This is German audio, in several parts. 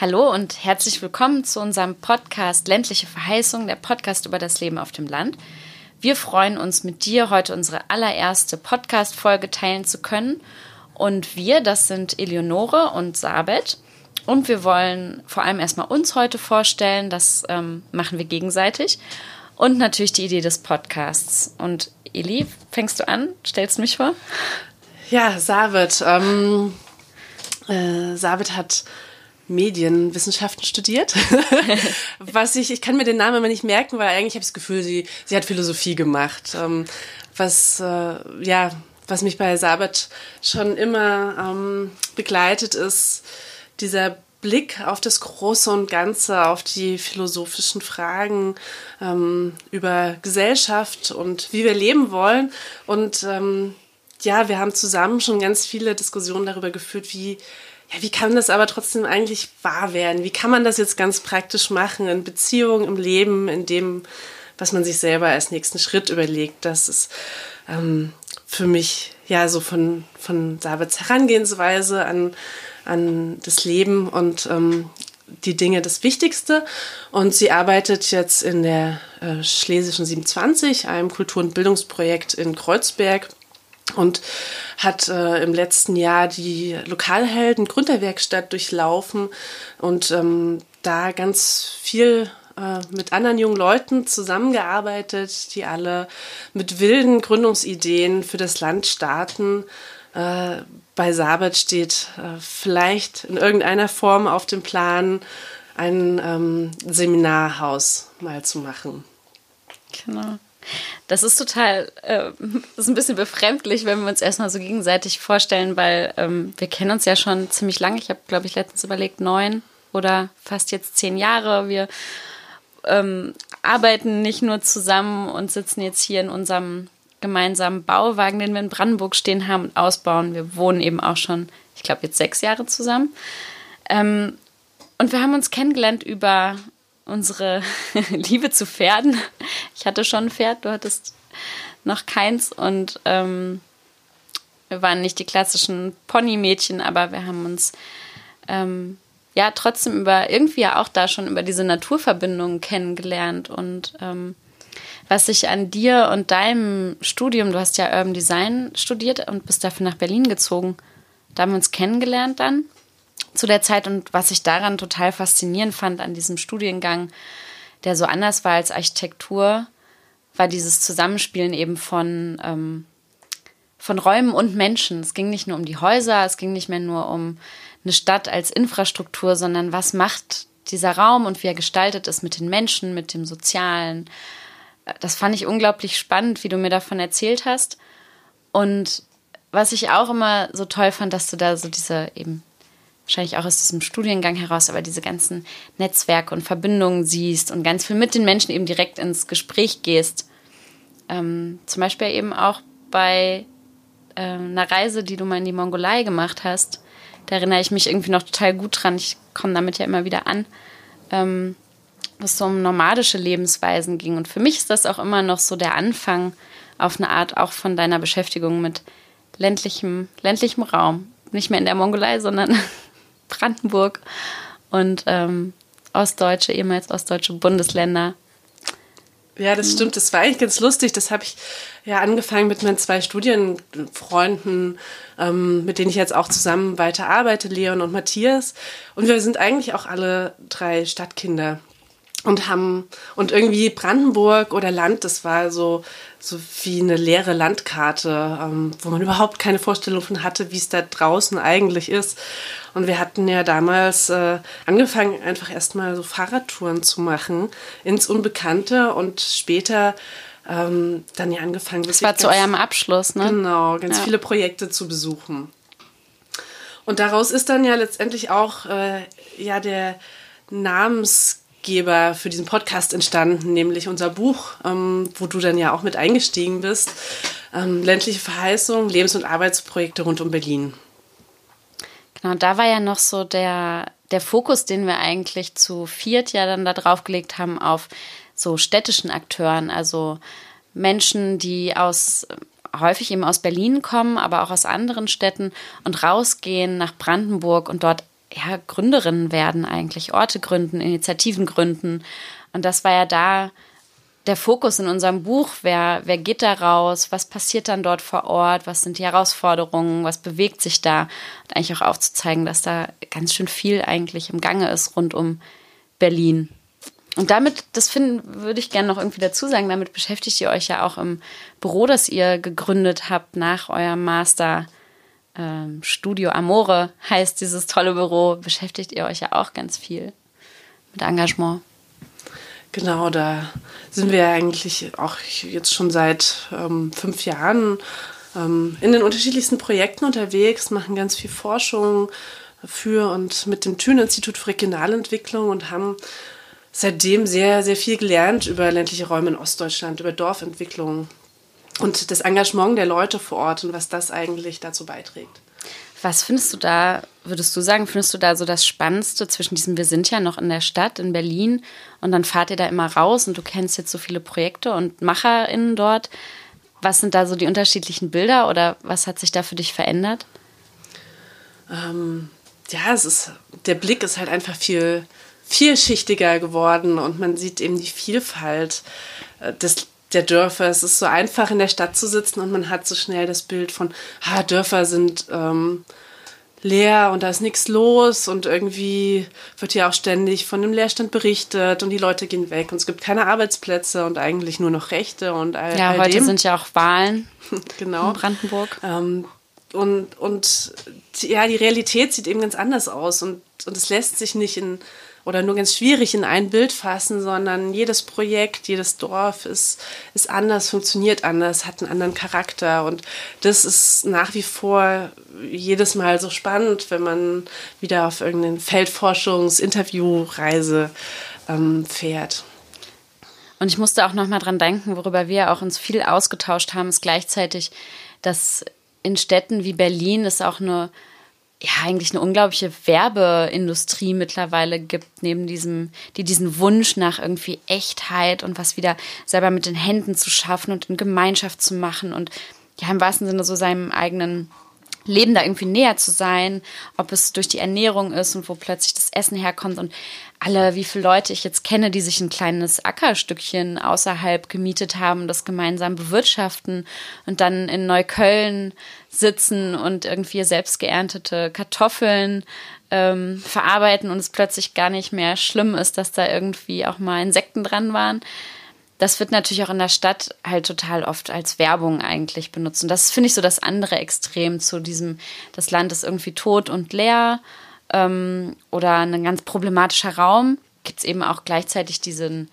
Hallo und herzlich willkommen zu unserem Podcast Ländliche Verheißung, der Podcast über das Leben auf dem Land. Wir freuen uns, mit dir heute unsere allererste Podcast-Folge teilen zu können. Und wir, das sind Eleonore und Sabet. Und wir wollen vor allem erstmal uns heute vorstellen. Das ähm, machen wir gegenseitig. Und natürlich die Idee des Podcasts. Und Eli, fängst du an? Stellst du mich vor? Ja, Sabet. Ähm, äh, Sabet hat Medienwissenschaften studiert. was ich, ich kann mir den Namen immer nicht merken, weil eigentlich habe ich das Gefühl, sie, sie hat Philosophie gemacht. Ähm, was, äh, ja, was mich bei Sabet schon immer ähm, begleitet, ist dieser Blick auf das Große und Ganze, auf die philosophischen Fragen ähm, über Gesellschaft und wie wir leben wollen. Und ähm, ja, wir haben zusammen schon ganz viele Diskussionen darüber geführt, wie wie kann das aber trotzdem eigentlich wahr werden? Wie kann man das jetzt ganz praktisch machen in Beziehungen, im Leben, in dem, was man sich selber als nächsten Schritt überlegt? Das ist ähm, für mich ja so von, von Sabits Herangehensweise an, an das Leben und ähm, die Dinge das Wichtigste. Und sie arbeitet jetzt in der äh, Schlesischen 27, einem Kultur- und Bildungsprojekt in Kreuzberg und hat äh, im letzten Jahr die Lokalhelden Gründerwerkstatt durchlaufen und ähm, da ganz viel äh, mit anderen jungen Leuten zusammengearbeitet, die alle mit wilden Gründungsideen für das Land starten. Äh, bei Sabet steht äh, vielleicht in irgendeiner Form auf dem Plan, ein ähm, Seminarhaus mal zu machen. Genau. Das ist total, äh, das ist ein bisschen befremdlich, wenn wir uns erstmal so gegenseitig vorstellen, weil ähm, wir kennen uns ja schon ziemlich lange. Ich habe, glaube ich, letztens überlegt, neun oder fast jetzt zehn Jahre. Wir ähm, arbeiten nicht nur zusammen und sitzen jetzt hier in unserem gemeinsamen Bauwagen, den wir in Brandenburg stehen haben und ausbauen. Wir wohnen eben auch schon, ich glaube, jetzt sechs Jahre zusammen. Ähm, und wir haben uns kennengelernt über unsere Liebe zu Pferden. Ich hatte schon ein Pferd, du hattest noch keins. Und ähm, wir waren nicht die klassischen Ponymädchen, aber wir haben uns ähm, ja trotzdem über irgendwie ja auch da schon über diese Naturverbindungen kennengelernt. Und ähm, was ich an dir und deinem Studium, du hast ja Urban Design studiert und bist dafür nach Berlin gezogen, da haben wir uns kennengelernt dann zu der Zeit und was ich daran total faszinierend fand an diesem Studiengang, der so anders war als Architektur, war dieses Zusammenspielen eben von, ähm, von Räumen und Menschen. Es ging nicht nur um die Häuser, es ging nicht mehr nur um eine Stadt als Infrastruktur, sondern was macht dieser Raum und wie er gestaltet ist mit den Menschen, mit dem Sozialen. Das fand ich unglaublich spannend, wie du mir davon erzählt hast. Und was ich auch immer so toll fand, dass du da so diese eben wahrscheinlich auch aus diesem Studiengang heraus, aber diese ganzen Netzwerke und Verbindungen siehst und ganz viel mit den Menschen eben direkt ins Gespräch gehst. Ähm, zum Beispiel eben auch bei äh, einer Reise, die du mal in die Mongolei gemacht hast. Da erinnere ich mich irgendwie noch total gut dran. Ich komme damit ja immer wieder an. Ähm, was so um nomadische Lebensweisen ging. Und für mich ist das auch immer noch so der Anfang auf eine Art auch von deiner Beschäftigung mit ländlichem, ländlichem Raum. Nicht mehr in der Mongolei, sondern Brandenburg und ähm, ostdeutsche, ehemals ostdeutsche Bundesländer. Ja, das stimmt. Das war eigentlich ganz lustig. Das habe ich ja angefangen mit meinen zwei Studienfreunden, ähm, mit denen ich jetzt auch zusammen weiter arbeite, Leon und Matthias. Und wir sind eigentlich auch alle drei Stadtkinder und haben und irgendwie Brandenburg oder Land, das war so so wie eine leere Landkarte, ähm, wo man überhaupt keine Vorstellung von hatte, wie es da draußen eigentlich ist. Und wir hatten ja damals äh, angefangen, einfach erstmal so Fahrradtouren zu machen ins Unbekannte und später ähm, dann ja angefangen. Das war zu eurem Abschluss, ne? Genau, ganz ja. viele Projekte zu besuchen. Und daraus ist dann ja letztendlich auch äh, ja der Namens Geber für diesen Podcast entstanden, nämlich unser Buch, ähm, wo du dann ja auch mit eingestiegen bist. Ähm, ländliche Verheißung, Lebens- und Arbeitsprojekte rund um Berlin. Genau, da war ja noch so der, der Fokus, den wir eigentlich zu viert ja dann da drauf gelegt haben, auf so städtischen Akteuren, also Menschen, die aus häufig eben aus Berlin kommen, aber auch aus anderen Städten und rausgehen nach Brandenburg und dort ja, Gründerinnen werden eigentlich, Orte gründen, Initiativen gründen. Und das war ja da der Fokus in unserem Buch. Wer, wer geht da raus? Was passiert dann dort vor Ort? Was sind die Herausforderungen? Was bewegt sich da? Und eigentlich auch aufzuzeigen, dass da ganz schön viel eigentlich im Gange ist rund um Berlin. Und damit, das finden, würde ich gerne noch irgendwie dazu sagen, damit beschäftigt ihr euch ja auch im Büro, das ihr gegründet habt nach eurem Master. Ähm, Studio Amore heißt dieses tolle Büro, beschäftigt ihr euch ja auch ganz viel mit Engagement. Genau, da sind wir eigentlich auch jetzt schon seit ähm, fünf Jahren ähm, in den unterschiedlichsten Projekten unterwegs, machen ganz viel Forschung für und mit dem Thünen-Institut für Regionalentwicklung und haben seitdem sehr, sehr viel gelernt über ländliche Räume in Ostdeutschland, über Dorfentwicklung und das Engagement der Leute vor Ort und was das eigentlich dazu beiträgt. Was findest du da, würdest du sagen, findest du da so das Spannendste zwischen diesem, wir sind ja noch in der Stadt, in Berlin, und dann fahrt ihr da immer raus und du kennst jetzt so viele Projekte und MacherInnen dort. Was sind da so die unterschiedlichen Bilder oder was hat sich da für dich verändert? Ähm, ja, es ist, der Blick ist halt einfach viel vielschichtiger geworden und man sieht eben die Vielfalt äh, des der Dörfer. Es ist so einfach in der Stadt zu sitzen und man hat so schnell das Bild von, ha, Dörfer sind ähm, leer und da ist nichts los und irgendwie wird ja auch ständig von dem Leerstand berichtet und die Leute gehen weg und es gibt keine Arbeitsplätze und eigentlich nur noch Rechte und all, Ja, all heute dem. sind ja auch Wahlen genau. in Brandenburg. Ähm, und, und ja, die Realität sieht eben ganz anders aus und, und es lässt sich nicht in oder nur ganz schwierig in ein Bild fassen, sondern jedes Projekt, jedes Dorf ist, ist anders, funktioniert anders, hat einen anderen Charakter. Und das ist nach wie vor jedes Mal so spannend, wenn man wieder auf irgendeine Feldforschungs-Interviewreise ähm, fährt. Und ich musste auch noch mal dran denken, worüber wir auch uns viel ausgetauscht haben, ist gleichzeitig, dass in Städten wie Berlin es auch eine ja eigentlich eine unglaubliche Werbeindustrie mittlerweile gibt, neben diesem, die diesen Wunsch nach irgendwie Echtheit und was wieder selber mit den Händen zu schaffen und in Gemeinschaft zu machen und ja im wahrsten Sinne so seinem eigenen Leben da irgendwie näher zu sein, ob es durch die Ernährung ist und wo plötzlich das Essen herkommt und alle, wie viele Leute ich jetzt kenne, die sich ein kleines Ackerstückchen außerhalb gemietet haben, das gemeinsam bewirtschaften und dann in Neukölln sitzen und irgendwie selbst geerntete Kartoffeln ähm, verarbeiten und es plötzlich gar nicht mehr schlimm ist, dass da irgendwie auch mal Insekten dran waren das wird natürlich auch in der Stadt halt total oft als Werbung eigentlich benutzt. Und das finde ich so das andere Extrem zu diesem, das Land ist irgendwie tot und leer ähm, oder ein ganz problematischer Raum. Gibt es eben auch gleichzeitig diesen,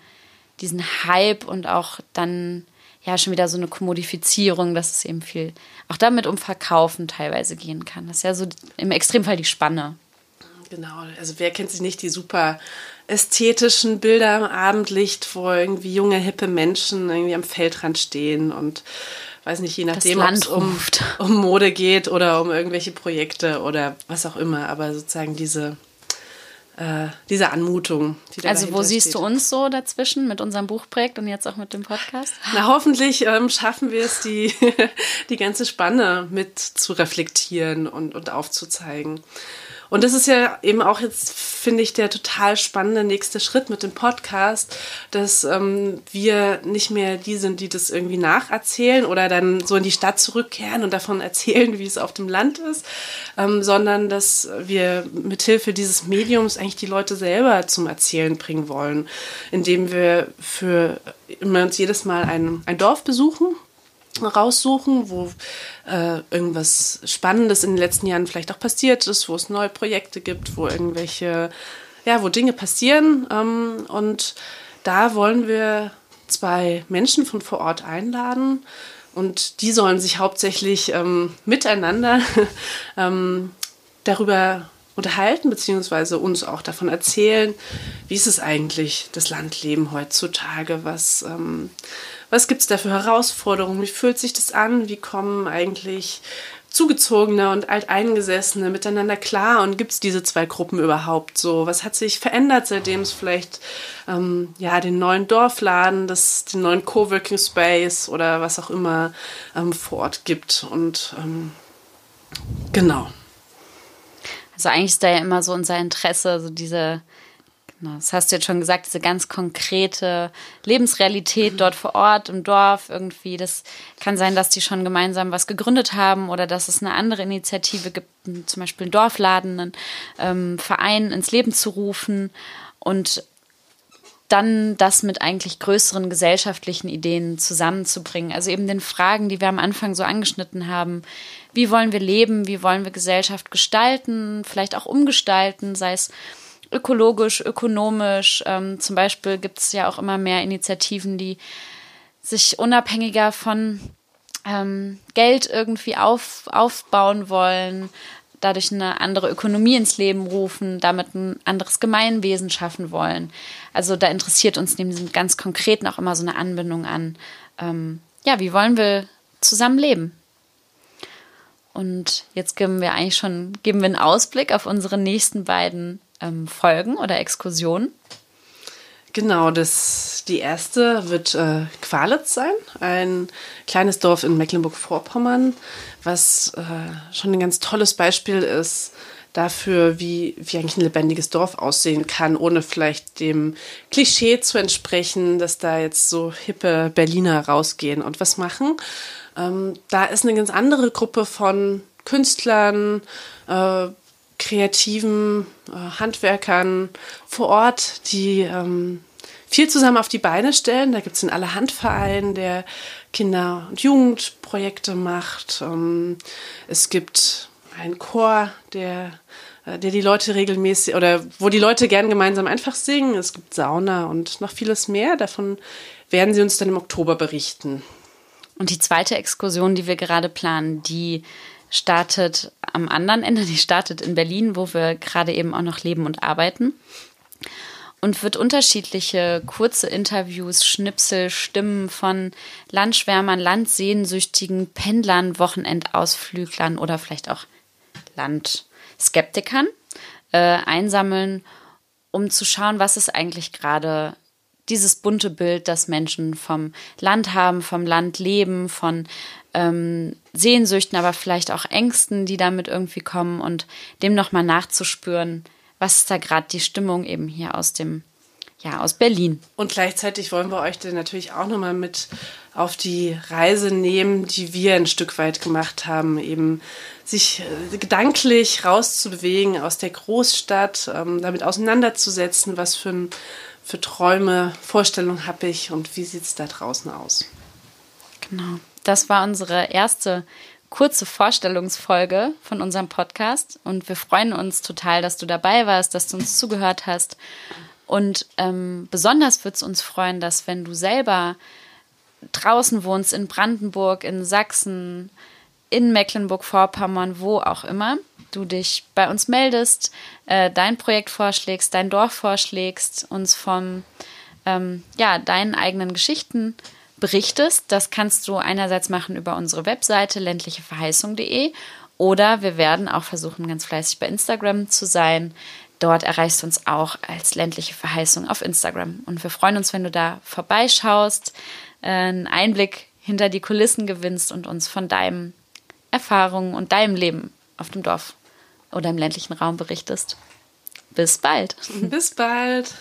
diesen Hype und auch dann ja schon wieder so eine Kommodifizierung, dass es eben viel auch damit um Verkaufen teilweise gehen kann. Das ist ja so im Extremfall die Spanne. Genau, also wer kennt sich nicht die super ästhetischen Bilder im Abendlicht, wo irgendwie junge, hippe Menschen irgendwie am Feldrand stehen und weiß nicht, je nachdem, ob es um, um Mode geht oder um irgendwelche Projekte oder was auch immer, aber sozusagen diese, äh, diese Anmutung. Die also wo siehst steht. du uns so dazwischen mit unserem Buchprojekt und jetzt auch mit dem Podcast? Na, hoffentlich ähm, schaffen wir es, die, die ganze Spanne mit zu reflektieren und, und aufzuzeigen. Und das ist ja eben auch jetzt, finde ich, der total spannende nächste Schritt mit dem Podcast, dass ähm, wir nicht mehr die sind, die das irgendwie nacherzählen oder dann so in die Stadt zurückkehren und davon erzählen, wie es auf dem Land ist, ähm, sondern dass wir mithilfe dieses Mediums eigentlich die Leute selber zum Erzählen bringen wollen, indem wir für immer uns jedes Mal ein, ein Dorf besuchen raussuchen, wo äh, irgendwas Spannendes in den letzten Jahren vielleicht auch passiert ist, wo es neue Projekte gibt, wo irgendwelche, ja, wo Dinge passieren. Ähm, und da wollen wir zwei Menschen von vor Ort einladen und die sollen sich hauptsächlich ähm, miteinander ähm, darüber unterhalten, beziehungsweise uns auch davon erzählen, wie ist es eigentlich, das Landleben heutzutage, was, ähm, was gibt es da für Herausforderungen? Wie fühlt sich das an? Wie kommen eigentlich Zugezogene und Alteingesessene miteinander klar? Und gibt es diese zwei Gruppen überhaupt so? Was hat sich verändert, seitdem es vielleicht ähm, ja, den neuen Dorfladen, das, den neuen Coworking Space oder was auch immer ähm, vor Ort gibt? Und ähm, genau. Also eigentlich ist da ja immer so unser Interesse, so diese, genau, das hast du jetzt schon gesagt, diese ganz konkrete Lebensrealität dort vor Ort im Dorf irgendwie. Das kann sein, dass die schon gemeinsam was gegründet haben oder dass es eine andere Initiative gibt, zum Beispiel einen Dorfladen, einen ähm, Verein ins Leben zu rufen und dann das mit eigentlich größeren gesellschaftlichen Ideen zusammenzubringen. Also eben den Fragen, die wir am Anfang so angeschnitten haben. Wie wollen wir leben? Wie wollen wir Gesellschaft gestalten? Vielleicht auch umgestalten, sei es ökologisch, ökonomisch. Ähm, zum Beispiel gibt es ja auch immer mehr Initiativen, die sich unabhängiger von ähm, Geld irgendwie auf, aufbauen wollen, dadurch eine andere Ökonomie ins Leben rufen, damit ein anderes Gemeinwesen schaffen wollen. Also da interessiert uns neben diesem ganz Konkreten auch immer so eine Anbindung an, ähm, ja, wie wollen wir zusammen leben? Und jetzt geben wir eigentlich schon, geben wir einen Ausblick auf unsere nächsten beiden ähm, Folgen oder Exkursionen. Genau, das, die erste wird äh, Qualitz sein, ein kleines Dorf in Mecklenburg-Vorpommern, was äh, schon ein ganz tolles Beispiel ist dafür, wie, wie eigentlich ein lebendiges Dorf aussehen kann, ohne vielleicht dem Klischee zu entsprechen, dass da jetzt so hippe Berliner rausgehen und was machen. Ähm, da ist eine ganz andere Gruppe von Künstlern, äh, kreativen äh, Handwerkern vor Ort, die ähm, viel zusammen auf die Beine stellen. Da gibt es einen Allerhandverein, der Kinder- und Jugendprojekte macht. Ähm, es gibt einen Chor, der, äh, der die Leute regelmäßig oder wo die Leute gern gemeinsam einfach singen. Es gibt Sauna und noch vieles mehr. Davon werden sie uns dann im Oktober berichten. Und die zweite Exkursion, die wir gerade planen, die startet am anderen Ende, die startet in Berlin, wo wir gerade eben auch noch leben und arbeiten. Und wird unterschiedliche kurze Interviews, Schnipsel, Stimmen von Landschwärmern, Landsehnsüchtigen, Pendlern, Wochenendausflüglern oder vielleicht auch Landskeptikern äh, einsammeln, um zu schauen, was ist eigentlich gerade dieses bunte Bild, das Menschen vom Land haben, vom Land leben, von ähm, Sehnsüchten, aber vielleicht auch Ängsten, die damit irgendwie kommen und dem nochmal nachzuspüren, was ist da gerade die Stimmung eben hier aus dem, ja, aus Berlin. Und gleichzeitig wollen wir euch dann natürlich auch nochmal mit auf die Reise nehmen, die wir ein Stück weit gemacht haben, eben sich äh, gedanklich rauszubewegen aus der Großstadt, ähm, damit auseinanderzusetzen, was für, ein, für Träume, Vorstellungen habe ich und wie sieht es da draußen aus. Genau. Das war unsere erste kurze Vorstellungsfolge von unserem Podcast und wir freuen uns total, dass du dabei warst, dass du uns zugehört hast. Und ähm, besonders wird es uns freuen, dass wenn du selber draußen wohnst, in Brandenburg, in Sachsen, in Mecklenburg-Vorpommern, wo auch immer, du dich bei uns meldest, äh, dein Projekt vorschlägst, dein Dorf vorschlägst, uns von ähm, ja, deinen eigenen Geschichten berichtest. Das kannst du einerseits machen über unsere Webseite ländlicheverheißung.de oder wir werden auch versuchen, ganz fleißig bei Instagram zu sein. Dort erreichst du uns auch als ländliche Verheißung auf Instagram. Und wir freuen uns, wenn du da vorbeischaust, äh, einen Einblick hinter die Kulissen gewinnst und uns von deinen Erfahrungen und deinem Leben auf dem Dorf oder im ländlichen Raum berichtest. Bis bald. Bis bald.